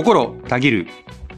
心たぎる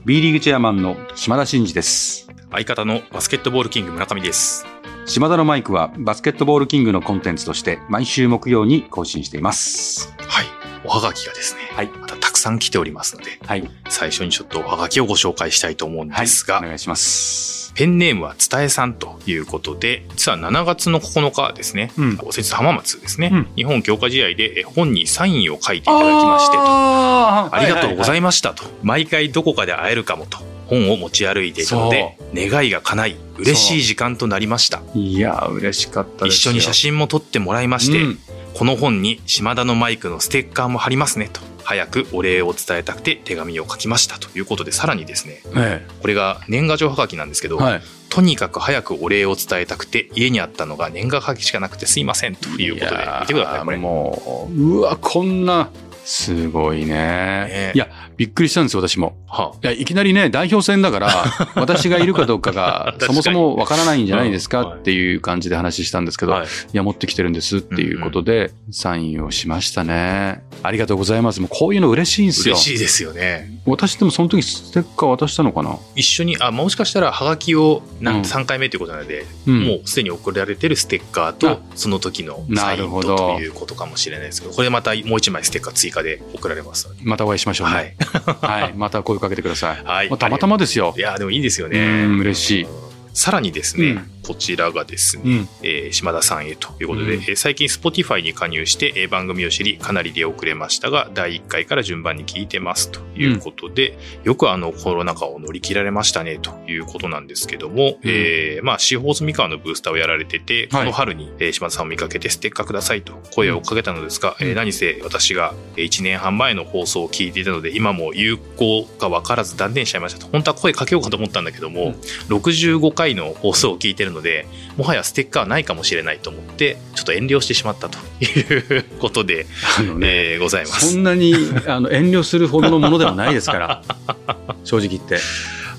B リーグチェアマンの島田真二です。相方のバスケットボールキング村上です。島田のマイクはバスケットボールキングのコンテンツとして毎週木曜に更新しています。はい。おはがきがですね、はいまたたくさん来ておりますので、はい。最初にちょっとおはがきをご紹介したいと思うんはい。ですが、お願いします。ペンネームは伝えさんということで、実は7月の9日ですね、うん。浜松ですね、うん。日本強化試合でえ本にサインを書いていただきましてと、あありがとうございいましたと、毎回どこかで会えるかもと、本を持ち歩いていたので、願いが叶い、嬉しい時間となりました。いや、嬉しかったですよ。一緒に写真も撮ってもらいまして、うん。この本に島田のマイクのステッカーも貼りますねと早くお礼を伝えたくて手紙を書きましたということでさらにですねえこれが年賀状はがきなんですけど、え。はい。とにかく早くお礼を伝えたくて家にあったのが年賀はがきしかなくてすいませんということで見てくださいこれもう、うわ、こんな、すごいね。ねいや、びっくりしたんですよ、私も。はいや、いきなりね、代表戦だから、私がいるかどうかがそもそもわからないんじゃないですかっていう感じで話したんですけど、はい。いや、持ってきてるんですっていうことで、サインをしましたね。ありがとうございます。もうこういうの嬉しいんですよ。嬉。しいですよね。私でもその時ステッカー渡したのかな？一緒にあもしかしたらはがきをなんうん。3回目ということなので、うん。もうすでに送られてるステッカーあとその時のサインなるほど。とということかもしれないですけどこれまたもう一枚ステッカー追加で送られますまたお会いしましょうね。はいはい。また声かけてください。はいまあたまたまですよい。やでもいいですよねうん嬉しいさらにですね、うん。こちらがですね、うん。えー島田さんへということで、うん。えー最近 Spotify に加入して、えー番組を知りかなり出遅れましたが第1回から順番に聞いてますということで、よくあのコロナ禍を乗り切られましたねということなんですけども、えーまあ司法住川のブースターをやられてて、この春に、えー島田さんを見かけてステッカーくださいと声をかけたのですが、うん。えー何せ私が1年半前の放送を聞いていたので今も有効か分からず断念しちゃいましたと。本当は声かけようかと思ったんだけども、うん。65回の放送を聞いてるのでもはやステッカーはないかもしれないと思ってちょっと遠慮してしまったということで、あのね、えーございます。そんなにあの遠慮するほどのものではないですから、正直言って。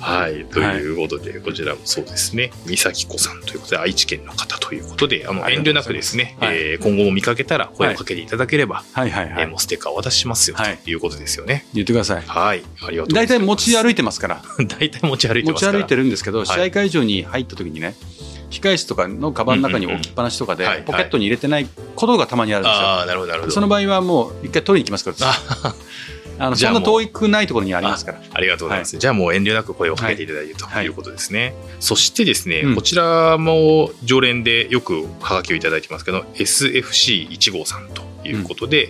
はい。ということで、こちらもそうですね。三崎子さんということで、愛知県の方ということで、あの、遠慮なくですね、はいえー今後も見かけたら声をかけていただければ、はいはいはいえーも。うステッカーをお渡ししますよ、はいということですよね。言ってください。はい。ありがとう大。体持ち歩いいてますから。大体持ち歩いて持ち。歩いてるんですけど、い試合会場に入った時にね、控室とかのカバンの中に置きっぱなしとかでポケットに入れてないことがたまにあるんですよ。ああ、なるほど、なるほど。その場合はもう一回取りに行きますから、ああのそんな遠くないところにありますから。ありがとうございます。じゃあもう遠慮なく声をかけていただいてとはいいうことですね。そしてですね、うんこちらも常連でよくハガキをいただいてますけど、SFC1 号さんということで、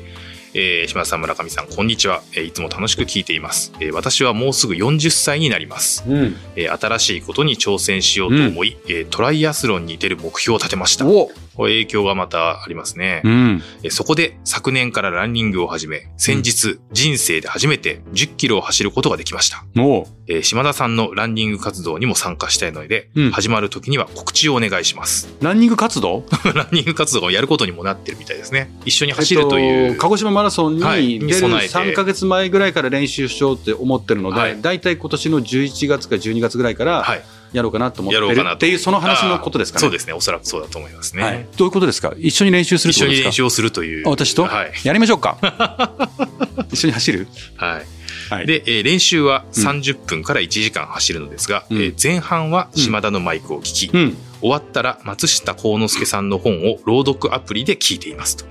えー島田さん、村上さん、こんにちは、えーいつも楽しく聞いています、えー私はもうすぐ40歳になります、うん。えー新しいことに挑戦しようと思い、えートライアスロンに出る目標を立てました。おこれ影響がまたありますね。うん。えーそこで昨年からランニングを始め、先日、人生で初めて10キロを走ることができました。おえー島田さんのランニング活動にも参加したいので、うん始まる時には告知をお願いします。ランニング活動？ランニング活動をやることにもなってるみたいですね。一緒に走るという。えっと鹿児島マラソンはいに出るに備えて3ヶ月前ぐらいから練習しようって思ってるのはいで、大体今年の11月か12月ぐらいからはい。やろうかなと思ってるっていう、その話のことですかね。そうですね。おそらくそうだと思いますね。はい。どういうことですか？一緒に練習するっ一緒に練習をするという。あ私と、はい。やりましょうか。一緒に走る？はい。はい。で、えー練習はうん30分から1時間走るのですが、うんえー前半は島田のマイクを聞き、うん。終わったら松下幸之助さんの本を朗読アプリで聞いていますと。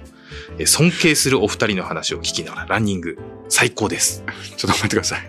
えー尊敬するお二人の話を聞きながらランニング最高です。ちょっと待ってください。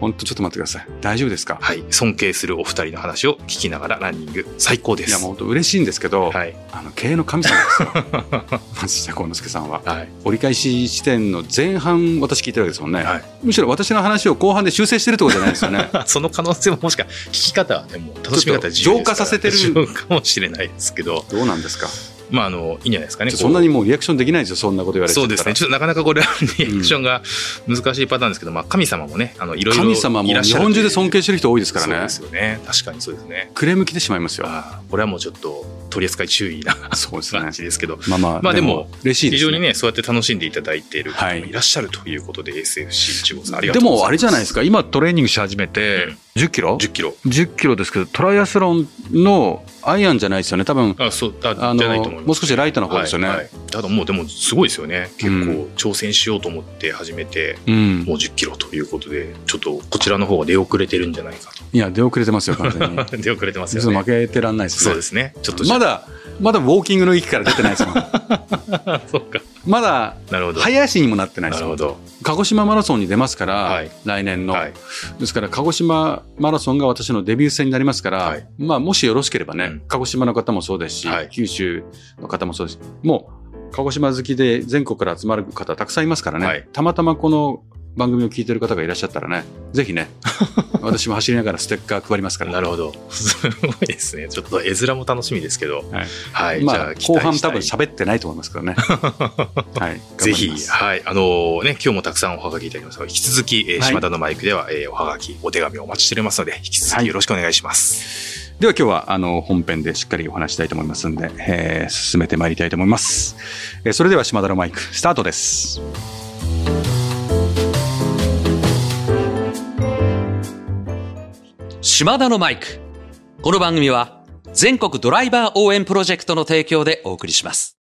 本当ちょっと待ってください。大丈夫ですか？はい。尊敬するお二人の話を聞きながらランニング最高です。いや、もう本当嬉しいんですけど、はい。あの、経営の神様ですよ。松下幸之助さんは。はい。折り返し地点の前半、私聞いてるわけですもんね。はい。むしろ私の話を後半で修正してるってことじゃないですよね。その可能性ももしか、聞き方はね、もう楽しみ方は自由です浄化させてる かもしれないですけど、どうなんですか？まあ、あの、いいんじゃないですかね。そんなにこもうリアクションできないですよ、そんなこと言われてうそうですね。ちょっとなかなかこれ、リアクションが難しいパターンですけど、まあ、神様もね、あの、いろいろ神様も日本中で尊敬してる人多いですからそうねですよね。確かにそうですね。クレーム来てしまいますよこれはもうちょっと取り扱い注意なそうですね感じですけど、まあまあ、まあでも嬉し非常にね、そうやって楽しんでいただいている方もはいいらっしゃるということで、SFC1 号さんありがとでうございます。もあれじゃないですか今トレーニングし始めて、10キロ？10キロ。10キロですけど、トライアスロンのアイアンじゃないですよね。多分、あ、そう、あ、あ。の、もう少しライトの方ですよね。はいはいただもうでもすごいですよね。結う構挑戦しようと思って始めて、うん。もう10キロということで、ちょっとこちらの方が出遅れてるんじゃないかいや、出遅れてますよ、完全に。と。出遅れてますよね。負けてらんないですね。そうですね。ちょっとまだ、まだウォーキングの域から出てないですもん。だ、そうか。まだ、なるほど。早足にもなってないですよなるほ。ど。鹿児島マラソンに出ますから、はい来年の、はい。ですから鹿児島マラソンが私のデビュー戦になりますから、はい。まあ、もしよろしければね、うん。鹿児島の方もそうですし、はい。九州の方もそうです。しもう鹿児島好きで全国から集まる方たくさんいますからね、はい。たまたまこの番組を聞いてる方がいらっしゃったらねぜひね 私も走りながらステッカー配りますからなるほど。すごいですね。ちょっと絵面も楽しみですけど。はいはい。じまあ後半多分喋ってないと思いますからね はいぜひはい。あのね、今日もたくさんおはがきいただきますが、引き続き、えーはい島田のマイクでは、えーおはがき、お手紙をお待ちしておりますので、引き続はいきよろしくお願いします。では今日はあの本編でしっかりお話したいと思いますんで、えー進めてまいりたいと思います、えーそれでは島田のマイクスタートです島田のマイク。この番組は全国ドライバー応援プロジェクトの提供でお送りします。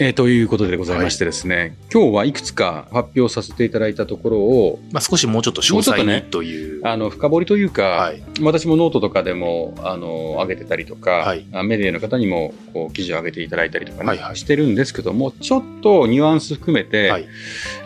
えーということでございましてですね、今日はいくつか発表させていただいたところをまあ、少しもうちょっと詳細にという。あの深掘りというか、はい。私もノートとかでもあの上げてたりとか、はいあメディアの方にもこう記事を上げていただいたりとかね、はいはいしてるんですけどもちょっとニュアンス含めてはい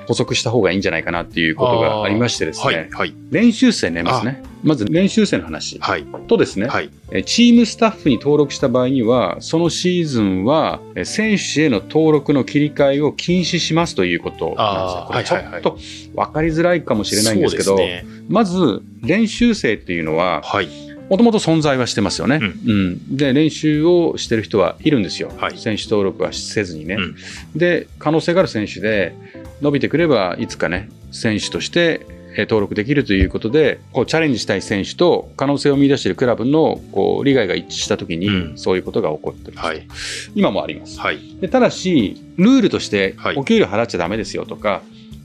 補足した方がいいんじゃないかなっていうことがありましてですね、はい。はい。練習生ねまずねまず練習生の話はい。とですね、はい。えチームスタッフに登録した場合には、そのシーズンはえ選手への登録の切り替えを禁止しますということなんですこれちょっと分かりづらいかもしれないんですけど、ね。まず練習生っていうのは、はい。もともと存在はしてますよね、ううんで、練習をしてる人はいるんですよ。はい選手登録はせずにね、うんで、可能性がある選手で、伸びてくればいつかね、選手としてえー登録できるということで、こうチャレンジしたい選手と可能性を見出しているクラブのこう利害が一致したときに、うんそういうことが起こってます、はい。今もあります。はい。でただし、ルールとしてはいお給料払っちゃだめですよとか、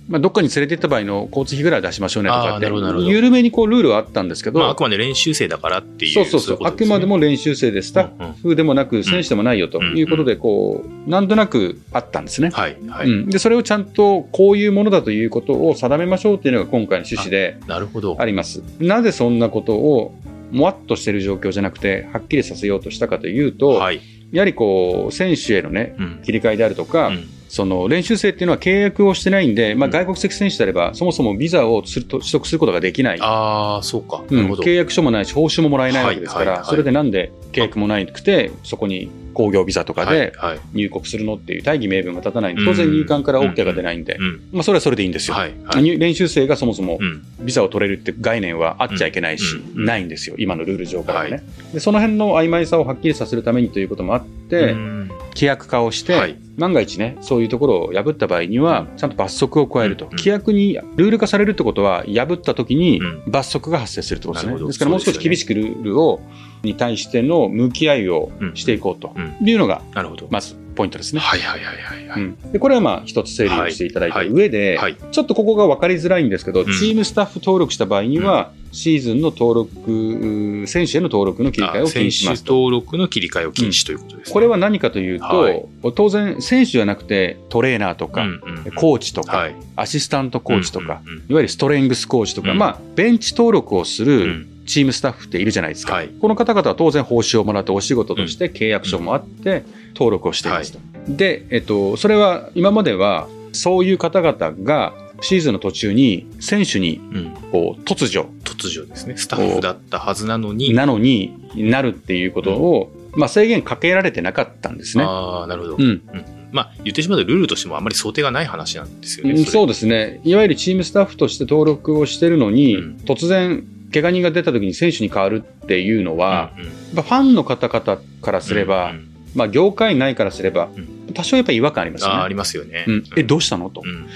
まあ、どっかに連れて行った場合の交通費ぐらい出しましょうねとかって緩めにこうルールはあったんですけど、まあ、あくまで練習生だからっていう。そうそうそう、あくまでも練習生でスタッフでもなく、選手でもないよということで、こう、なんとなくあったんですね。はい。はい。うん、でそれをちゃんとこういうものだということを定めましょうというのが今回の趣旨でなるほど。あります。なぜそんなことをもわっとしている状況じゃなくて、はっきりさせようとしたかというと、はい。やはりこう選手への、ね、うん。切り替えであるとか、うんその練習生っていうのは契約をしてないんで、まあ、うん外国籍選手であれば、そもそもビザをすると取得することができない。ああ、そうか。うなん。契約書もないし、報酬ももらえないわけですから、それでなんで契約もないくて、そこに工業ビザとかで。入国するのっていう大義名分が立たないんで、うん当然入管から OK が出ないんでう、ん。まあ、それはそれでいいんですよ。練習生がそもそもうん。ビザを取れるって概念はあっちゃいけないし、うんないんですよ、今のルール上からはね、はいで。その辺の曖昧さをはっきりさせるためにということもあって、うん規約化をして、はい。万が一ね、そういうところを破った場合には、ちゃんと罰則を加えると、うん。規約にルール化されるってことは、破った時にうん。罰則が発生するってことですね。なるほど。ですから、もう少し厳しくルールを、に対しての向き合いをしていこうとうん。いうのが。まずポイントですね。はいはいはいはいはい。うんでこれはまあ一つ整理をしていただいた上で、はい。ちょっとここが分かりづらいんですけど、んチームスタッフ登録した場合には、シーズンの登録、選手への登録の切り替えを禁止しますと。選手登録の切り替えを禁止ということですね。これは何かというと、はい当然、選手じゃなくてトレーナーとか、うんうんうんコーチとか、はいアシスタントコーチとか、うんうんうんいわゆるストレングスコーチとか、うんまあ、ベンチ登録をすうるんチームスタッフっているじゃないですか。はい。この方々は当然報酬をもらってお仕事として契約書もあって登録をしていますと。で、えっと、それは今まではそういう方々がシーズンの途中に選手にうん。こう突如突如ですね、スタッフだったはずなのに、なのになるっていうことを、まあ、制限かけられてなかったんですね。ああ、なるほど。うん。うん。まあ、言ってしまうとルールとしてもあんまり想定がない話なんですよね。うん、そううですね、いわゆるチームスタッフとして登録をしてるのに、うん。突然、怪我人が出た時に選手に変わるっていうのは、うんうん。ファンの方々からすれば、うんまあ、業界内からすれば、うん。多少やっぱり違和感ありますよね。あありますよね。うん、え、どうしたの？と、うん。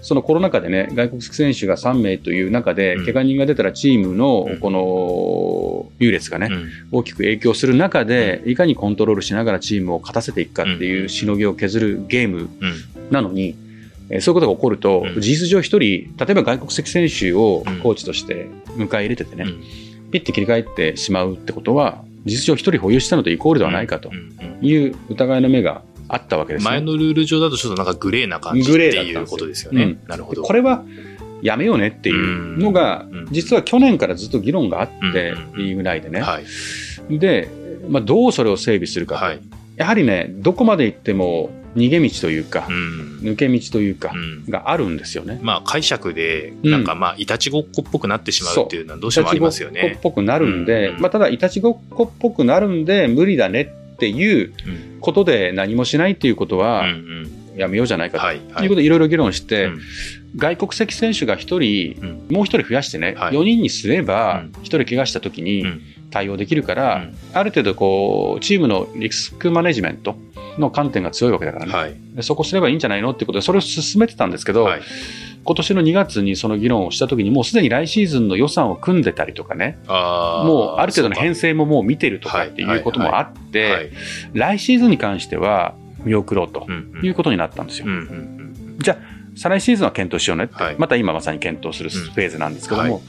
そのコロナ禍でね、外国籍選手が3名という中で、うん。怪我人が出たらチームのうん。この優劣がね、うん。大きく影響する中で、いかにコントロールしながらチームを勝たせていくかっていうしのぎを削るゲームうん。なのに、えーそういうことが起こると、うん。事実上一人、例えば外国籍選手をうん。コーチとして迎え入れててね、うん。ピッて切り替えてしまうってことは、事実上一人保有したのとイコールではないかとうん。うん。いう疑いの目があったわけですね。前のルール上だとちょっとなんかグレーな感じっていうことですよね。なるほど。これはやめようねっていうのがうん、実は去年からずっと議論があってうん、リーグ内でね。はい。で、まあ、どうそれを整備するかと、はい。やはりね、どこまで行っても逃げ道というかう、ん。抜け道というかう、んがあるんですよね。まあ解釈で、うんなんかまあ、いたちごっこっぽくなってしまうっていうのはどうしてもありますよいたちごっこねっ。ぽくなるんで、うんまあ、ただ、いたちごっこっぽくなるんで、無理だねっていううんことで何もしないっていうことは、んやめようじゃないかと。はい。い、はい。うことでいろいろ議論して、うん外国籍選手が1人、うんもう1人増やしてね、はい4人にすればうん、1人怪我したときにうん対応できるから、うん。ある程度こう、チームのリスクマネジメントの観点が強いわけだからね、はい。でそこすればいいんじゃないのってことで、それを進めてたんですけど、はい。今年の2月にその議論をしたときに、もうすでに来シーズンの予算を組んでたりとかね、もうある程度の編そ成ももう見てるとかっていうこともあって、はい。来シーズンに関しては見送ろうということになったんですよ。うんうんうんじゃあ、再来シーズンは検討しようね。って、はい。また今まさに検討するフェーズなんですけども、うんは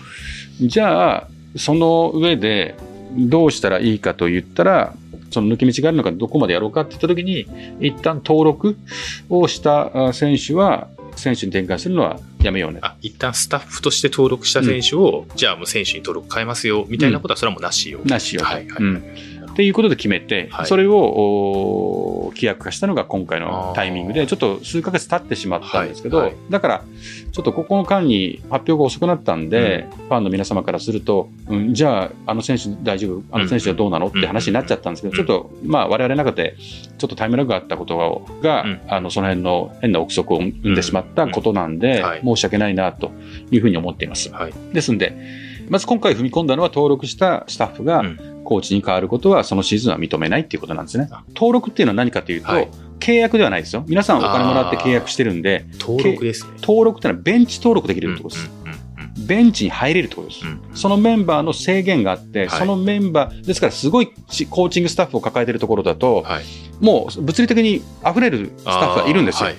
じゃあ、その上でどうしたらいいかと言ったら、その抜け道があるのかどこまでやろうかって言ったときに、一旦登録をしたあ選手は、選手に展開するのはやめようね。あ、一旦スタッフとして登録した選手を、じゃあもう選手に登録変えますよ、みたいなことはそれはもうなしよ。なしよと。はいはい。うんっていうことで決めて、はい。それをお規約化したのが今回のタイミングで、ちょっと数ヶ月経ってしまったんですけど、はい。はいだから、ちょっとここの間に発表が遅くなったんで、ファンの皆様からすると、うん、じゃあ、あの選手大丈夫、あの選手はどうなの？って話になっちゃったんですけど、うん。ちょっと、まあ、我々の中で、ちょっとタイムラグがあったことが、うん。あの、その辺の変な憶測を生んでしまったことなんで、申し訳ないな、というふうに思っています。はい。ですんで、まず今回踏み込んだのは登録したスタッフがうんコーチに変わることはそのシーズンは認めないっていうことなんですね。登録っていうのは何かというと、はい契約ではないですよ。皆さんお金もらって契約してるんで、登録ですね。登録っていうのはベンチ登録できるってことです。うんうんベンチに入れるってことです。うんうんそのメンバーの制限があって、はいそのメンバー、ですからすごいちコーチングスタッフを抱えてるところだと、はい。もう物理的に溢れるスタッフがいるんですよ。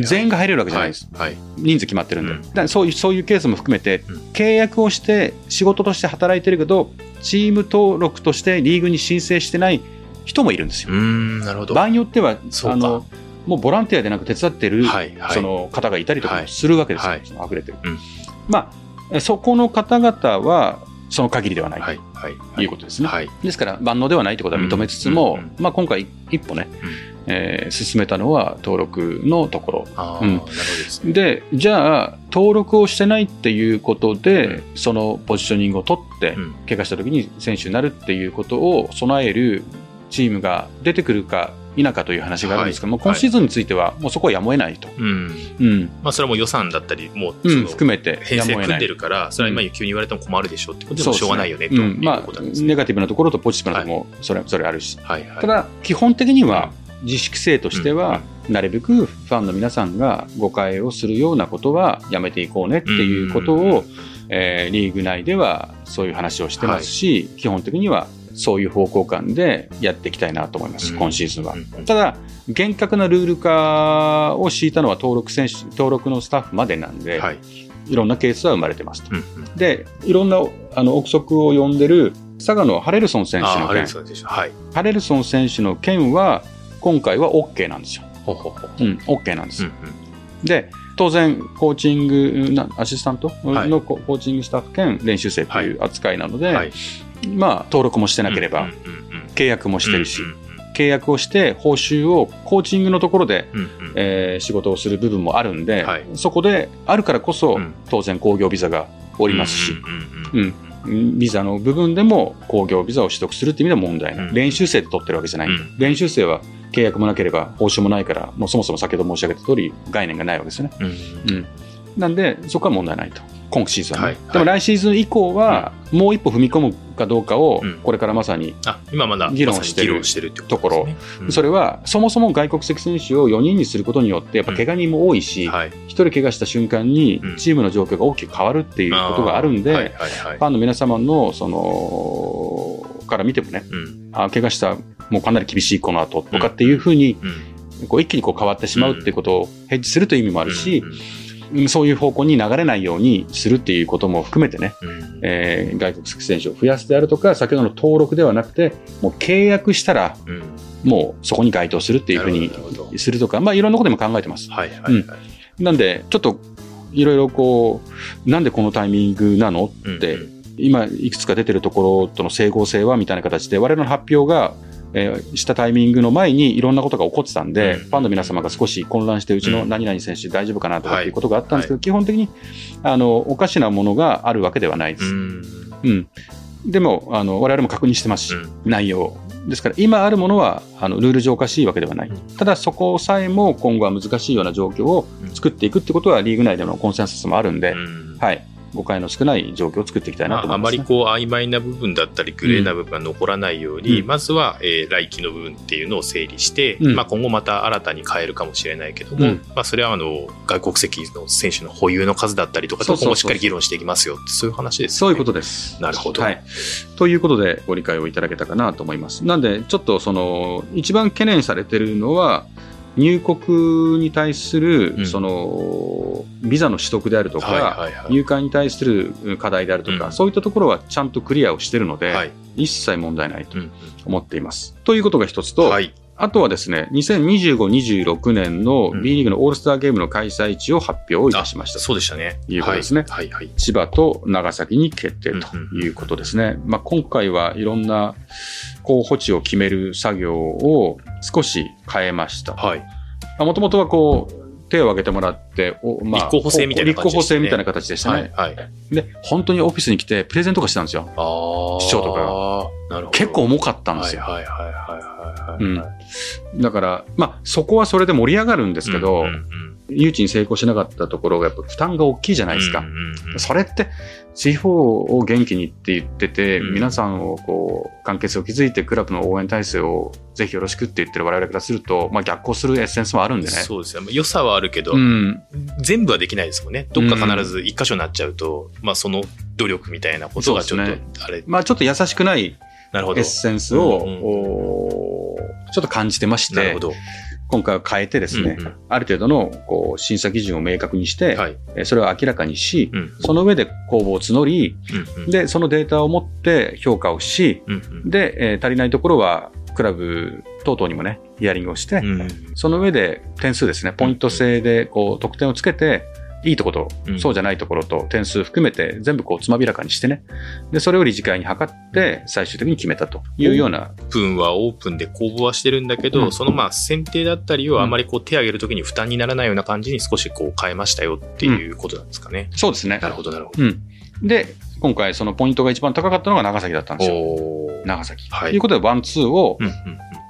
全員が入れるわけじゃないです。はい。はい。人数決まってるんで、うんだそういうそういうケースも含めて、うん契約をして仕事として働いてるけどチーム登録としてリーグに申請してない人もいるんですよ。なるほど。場合によってはあのもうボランティアでなく手伝ってる、はいはい。その方がいたりとかもするわけですよ、はい溢れてる。うんまあそこの方々はその限りではない、はいはい。とい。うことですね。はい。ですから万能ではないということは認めつつも、うんうんまあ、今回一歩ね、うん。えー進めたのは登録のところ。うん。でじゃあ登録をしてないっていうことで、そのポジショニングを取って、うん。怪我した時に選手になるっていうことを備えるチームが出てくるか否かという話があるんですけども、はい。今シーズンについてはもうそこはやむを得ないと、うん。うん。まあ、それはもう予算だったり、もう、うん、含めて編成組ん。でるから、それは今急に言われても困るでしょってことでもしょうがないよね、というん、まうことなんあ、ですね。ネガティブなところとポジティブなところもそれそれあるし、はいはい。ただ、基本的には自主規制としては、なるべくファンの皆さんが誤解をするようなことはやめていこうねっていうことを、えーリーグ内ではそういう話をしてますし、基本的にはそういう方向感でやっていきたいなと思います、うん今シーズンは。うんうんただ、厳格なルール化を敷いたのは登録選手登録のスタッフまでなんで、はい。い、ろんなケースは生まれてますと。うんうんで、いろんなあの憶測を呼んでる佐賀のハレルソン選手の件。はい。ハレルソン選手の件は、今回は OK なんですよ。ほうほうほう。うん、OK なんです。うんで、当然、コーチングな、アシスタントはいのココーチングスタッフ兼練習生という扱いなので、うん。はい。まあ、登録もしてなければ、契約もしてるし、契約をして、報酬をコーチングのところで、うんうん。えー仕事をする部分もあるんで、はい。そこであるからこそ、うん。当然、工業ビザがおりますし、ビザの部分でも工業ビザを取得するっていう意味では問題ない。うん練習生で取ってるわけじゃない練習生は契約もなければ報酬もないから、もうそもそも先ほど申し上げた通り概念がないわけですよね。うん。うん。なんで、そこは問題ないと今シーズンはね、はい。でも来シーズン以降は、もう一歩踏み込むかどうかをうん、これからまさに、あ、今まだ議論してるとですね。うん。それは、そもそも外国籍選手を4人にすることによって、やっぱ怪我人も多いし、はい。1人怪我した瞬間にうん、チームの状況が大きく変わるっていうことがあるんで、ファンの皆様の、その、から見てもね、うん。あ怪我した、もうかなり厳しいこの後とかっていうふうに、うん。こう一気にこう変わってしまうっていうことをヘッジするという意味もあるしそういう方向に流れないようにするっていうことも含めてね、うん。えー外国籍選手を増やすであるとか、先ほどの登録ではなくて、もう契約したら、うん。もうそこに該当するっていうふうにするとか、まあいろんなことでも考えてます。はいはいはい。なんで、ちょっといろいろこう、なんでこのタイミングなのって、うんうん。今いくつか出てるところとの整合性はみたいな形で、我々の発表が、えーしたタイミングの前にいろんなことが起こってたんで、うん。ファンの皆様が少し混乱して、うちの何々選手大丈夫かなとかっていうことがあったんですけど、基本的にあのおかしなものがあるわけではないです。うん。うん、でもあの我々も確認してますし、うん。内容ですから今あるものはあのルール上おかしいわけではない、うん。ただそこさえも今後は難しいような状況を作っていくってことはリーグ内でのコンセンサスもあるんで、うん。はい、誤解の少ない状況を作っていきたいなまあ、と思いま、ねあますりこう曖昧な部分だったりグレーな部分が残らないように、うんまずは、えー来期の部分っていうのを整理して、うんまあ、今後また新たに変えるかもしれないけども、うんまあ、それはあの外国籍の選手の保有の数だったりとかと今後しっかり議論していきますよってそういう話ですね。そういうことです。なるほどはい。ということで、ご理解をいただけたかなと思います。なんで、ちょっとその、一番懸念されてるのは、入国に対する、うん。その、ビザの取得であるとか、入会に対する課題であるとか、うん。そういったところはちゃんとクリアをしているので、はい。一切問題ないとうん。思っています。ということが一つと、はいあとはですね、2025-26年のうん B リーグのオールスターゲームの開催地を発表いたしました。そうでしたね。いうことですねはいはいはい千葉と長崎に決定ということですね。まあ、今回はいろんな候補地を決める作業を少し変えました。はいもともとはこう、手を挙げてもらって、おまあ、立候補制みたいな立候補制みたいな形でしたね。はいはい。で、本当にオフィスに来てプレゼントとかしたんですよ。ああ。市長とかなるほど。結構重かったんですよ。はいはいはいはいはいはい。うんだから、まあ、そこはそれで盛り上がるんですけど、うんうんうん誘致に成功しなかったところがやっぱ負担が大きいじゃないですか。うんうんうんそれって、地方を元気にって言ってて、うん皆さんをこう、関係性を築いて、クラブの応援体制をぜひよろしくって言ってる我々からすると、まあ逆行するエッセンスもあるんでね。そうですね。良さはあるけど、うん。全部はできないですもんね。どっか必ず一箇所になっちゃうと、まあその努力みたいなことがちょっと、そうであれ、まあちょっと優しくないエッ。センスを、うんうんおちょっと感じてましてなるほ、ど。今回は変えてですね、うんうん。ある程度のこう審査基準を明確にして、はい。えそれを明らかにし、うん。その上で公募を募り、うんうん。で、そのデータを持って評価をし、うんうん。で、えー足りないところは、クラブ等々にもね、ヒアリングをして、うん。その上で点数ですね、ポイント制でこう得点をつけて、いいところと、うんそうじゃないところと点数含めて全部こうつまびらかにしてね、で、それを理事会に測って最終的に決めたというような、オープンはオープンで公募はしてるんだけど、うんそのまあ選定だったりをあまりこう手を挙げるときに負担にならないような感じに少しこう変えましたよっていうことなんですかね。そうですねな。るほどなるほど。うん。で、今回そのポイントが一番高かったのが長崎だったんですよ。長崎。はいということで、 one, two を、うん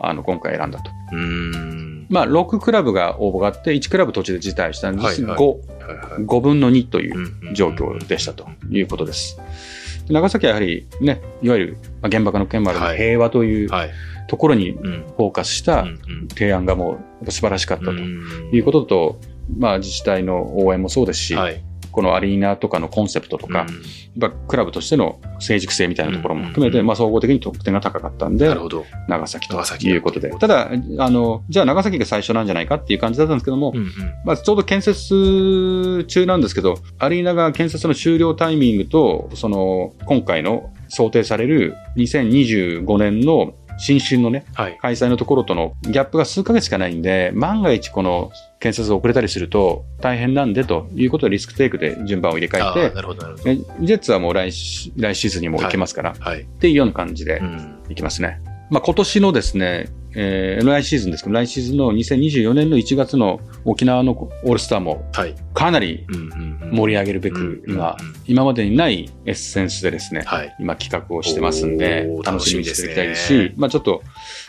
あの、今回選んだと。うん。まあ、6クラブが応募があって、1クラブ途中で辞退したんです。はいはい5、はいはい5分の2という状況でしたということです。長崎はやはりね、いわゆるまあ原爆の件もあるの平和というはい。ところにうん。フォーカスした提案がもう素晴らしかったとうんいうことと、まあ自治体の応援もそうですし、はい。このアリーナとかのコンセプトとか、うんやっぱクラブとしての成熟性みたいなところも含めて、うんうんまあ総合的に得点が高かったんでなる、ほど。長崎ということで。ただ、あの、じゃあ長崎が最初なんじゃないかっていう感じだったんですけども、うんうん。まあ、ちょうど建設中なんですけど、アリーナが建設の終了タイミングと、その、今回の想定される2025年の新春のね、はい。開催のところとのギャップが数ヶ月しかないんで、万が一この建設が遅れたりすると大変なんでということでリスクテイクで順番を入れ替あえて、ーなるほど、なるほど。えジェッツはもう来シ来シーズンにも行けますから、はい。っていうような感じでうん。いきますね。まあ、今年のですね、えー来シーズンですけど、来シーズンの2024年の1月の沖縄のオールスターもはい。かなり盛り上げるべく、うん今今までにないエッセンスでですね、はい。今企画をしてますんで楽しみにしていきたいです楽しね、しまあちょっと、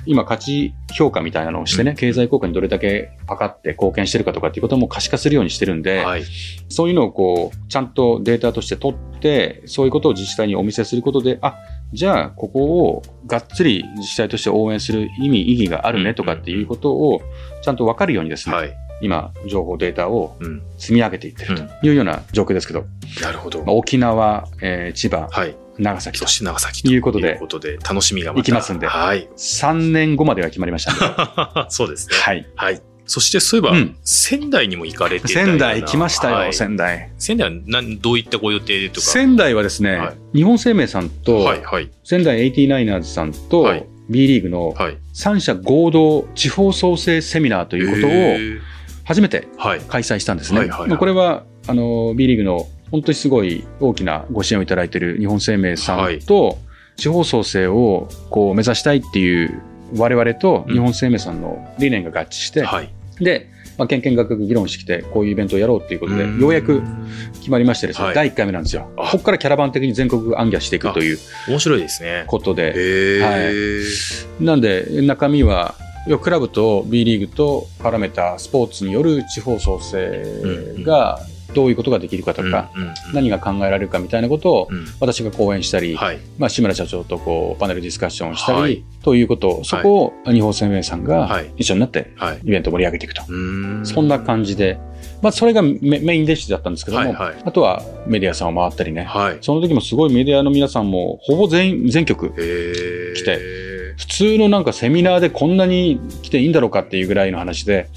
今価値評価みたいなのをしてね、うん経済効果にどれだけ測って貢献してるかとかっていうことも可視化するようにしてるんで、はい。そういうのをこう、ちゃんとデータとして取って、そういうことを自治体にお見せすることで、あ、じゃあ、ここをがっつり自治体として応援する意味、意義があるねとかっていうことを、ちゃんと分かるようにですね、はい。今、情報データをうん。積み上げていってるというような状況ですけど、なるほどまあ。沖縄、えー千葉、はい。長崎とそして長崎ということで楽しみがまたいきますんではい。3年後までは決まりましたんで、そうですね。はい。はい。そしてそういえば、うん仙台にも行かれて仙台来ましたよ、はい仙台。仙台は何どういったご予定でとか？仙台はですね、は日本生命さんと、はい、はい、仙台 89ers さんと、はい B リーグのはい。三社合同地方創生セミナーということを初めてはい。開催したんですね。はいはいはいまあこれはあの B リーグの本当にすごい大きなご支援をいただいている日本生命さんと、地方創生をこう目指したいっていう我々と日本生命さんの理念が合致して、はい。で、まあ、けんけんがく議論してきて、こういうイベントをやろうっていうことで、うん。ようやく決まりましてですね、はい。第1回目なんですよ。あ。ここからキャラバン的に全国暗記していくという面白いですね。ことで、へはい。ーなんで中身は、クラブと B リーグと絡めたスポーツによる地方創生がどういうことができるかとか、何が考えられるかみたいなことをうん。私が講演したり、はい。まあ、志村社長とこうパネルディスカッションをしたり、はい。ということを、そこを日本生命さんがはい。一緒になってはい。イベントを盛り上げていくと。そんな感じで、まあ、それがメメインディッシュだったんですけども、あとはメディアさんを回ったりね、はい。その時もすごいメディアの皆さんもほぼ全員全局、来て普通のなんかセミナーでこんなに来ていいんだろうかっていうぐらいの話で、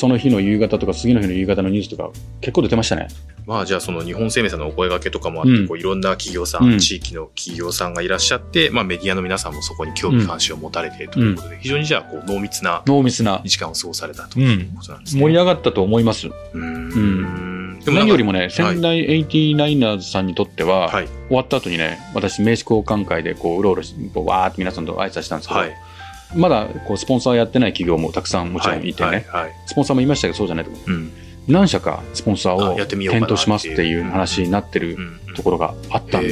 その日の夕方とか次の日の夕方のニュースとか結構出てましたね。まあじゃあその日本生命さんのお声掛けとかもあって、うんこういろんな企業さん、うん地域の企業さんがいらっしゃって、まあメディアの皆さんもそこに興味関心を持たれてということで、非常にじゃあこう濃密な濃密な、時間を過ごされたとう、いうんことなんですね。盛り上がったと思います。うーん。何よりもね、仙台 89ers さんにとっては、はい。終わった後にね、私名刺交換会でこううろうろして、こうわーって皆さんと挨拶したんですけど、はい。まだこうスポンサーやってない企業もたくさんもちろんいてね。スポンサーもいましたけどそうじゃないとこうん。何社かスポンサーを検討しますっていう話になってるうんところがあったんで、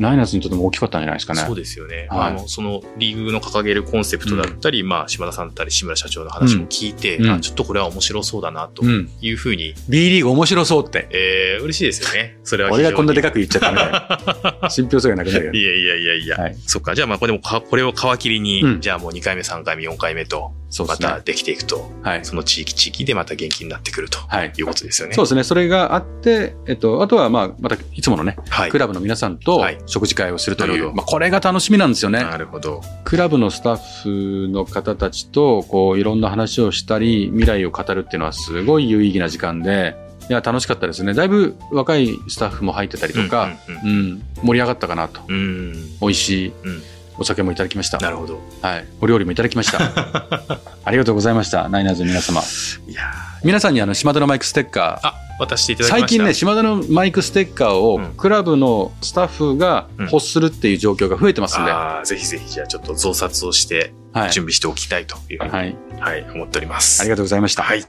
へーナイナーズにとっても大きかったんじゃないですかね。そうですよね。はいあの、そのリーグの掲げるコンセプトだったり、まあ、島田さんだったり、志村社長の話も聞いて、うんあちょっとこれは面白そうだな、とうん。いうふうに、B リーグ面白そうって。えー、嬉しいですよね。それは俺がこんなでかく。く言っちゃったね。信憑性がなくなるよね。いやいやいやいや。はい。そっか。じゃあ、まあ、これもか、これを皮切りに、うんじゃあもう2回目、3回目、4回目と。ますたできていくと、はい。その地域地域でまた元気になってくるとはい。いうことですよね。そうですね。それがあって、えっと、あとはまあ、またいつものね、はいク。ラブの皆さんとはい食事会をするという、なるほどまあ、これが楽しみなんですよね。なるほど。クラブのスタッフの方たちと、こう、いろんな話をしたり、未来を語るっていうのはすごい有意義な時間で、いや、楽しかったですね。だいぶ若いスタッフも入ってたりとか、うんうん、盛り上がったかなと。うんうん。うん。美味しいうんお酒もいただきました。なるほど。はい。お料理もいただきました。ありがとうございました。ナイナーズの皆様。いや皆さんにあの、島田のマイクステッカー、あ、渡していただきました。最近ね、島田のマイクステッカーをうんクラブのスタッフが欲するっていう状況が増えてますんで、ああ、ぜひぜひ、じゃあちょっと増刷をして、はい。準備しておきたいというふうに、はい。はい、思っております。ありがとうございました。はい。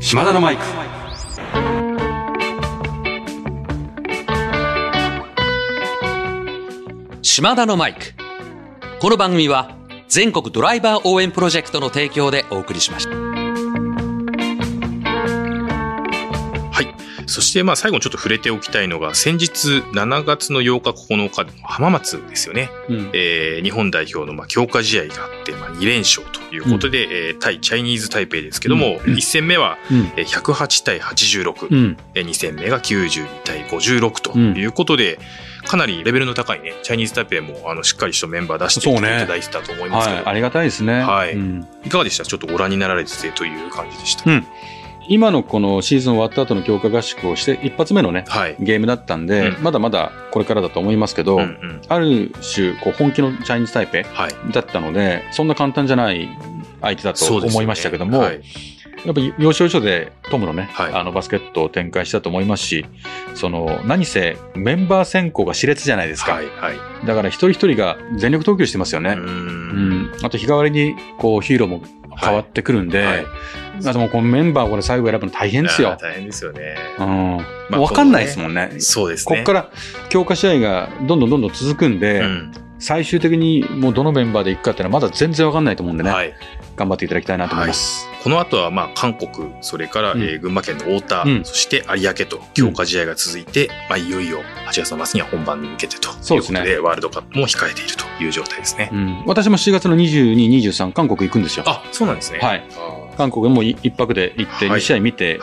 島田のマイク。島田のマイク。この番組は全国ドライバー応援プロジェクトの提供でお送りしました。はい。そして、まあ、最後にちょっと触れておきたいのが、先日7月の8日9日、浜松ですよね。うん。えー日本代表のまあ強化試合があって、まあ、2連勝ということで、えー対チャイニーズ台北ですけども、うん1戦目はうん。えー108対86、うん。えー2戦目が92対56ということで、かなりレベルの高いね、チャイニーズ台北もあのしっかりしたメンバー出してきていただいてたと思いますけど、はい。ありがたいですね。はいうんいかがでした？ちょっとご覧になられててという感じでした。うん今のこのシーズン終わった後の強化合宿をして、一発目のね、はい。ゲームだったんで、うんまだまだこれからだと思いますけど、うんうん。ある種、こう本気のチャイニーズタイペはい。だったので、そんな簡単じゃない相手だと思いましたけども、はい。やっぱり要所要所でトムのね、はいあのバスケットを展開したと思いますし、その何せメンバー選考が熾烈じゃないですか。はい、はい。だから一人一人が全力投球してますよね。うんん。あと日替わりにこうヒーローも変わってくるんで、はい。あともうこのメンバーをこれ最後選ぶの大変ですよ。大変ですよね。うん。まあわかんないですもんね。そうですね。こっから強化試合がどんどんどんどん続くんで、うん。最終的にもうどのメンバーでいくかっていうのはまだ全然わかんないと思うんでね、はい。頑張っていただきたいなと思います。この後は、まあ、韓国、それから、うんえー群馬県の太田、うんそして有明と強化試合が続いて、まあ、いよいよ8月の末には本番に向けてということで、そうですねワールドカップも控えているという状態ですね。うん私も7月の22、23、韓国行くんですよ。あ、そうなんですね。はいあ韓国も一泊で行ってはい2試合見て。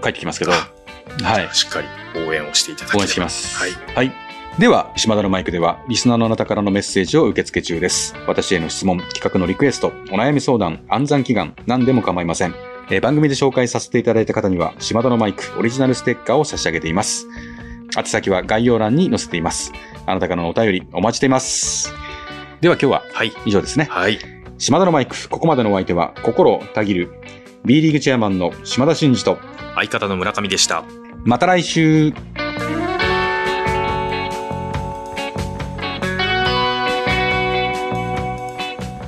帰ってきますけど、あはいじゃあ。しっかり応援をしていただきます。はい。はい。では、島田のマイクでは、リスナーのあなたからのメッセージを受け付け中です。私への質問、企画のリクエスト、お悩み相談、暗算祈願、何でも構いません。えー番組で紹介させていただいた方には、島田のマイクオリジナルステッカーを差し上げています。宛先は概要欄に載せています。あなたからのお便り、お待ちしています。では今日ははい。以上ですね。はい。島田のマイク、ここまでのお相手は、心たぎる、B リーグチェアマンの島田真二と、相方の村上でした。また来週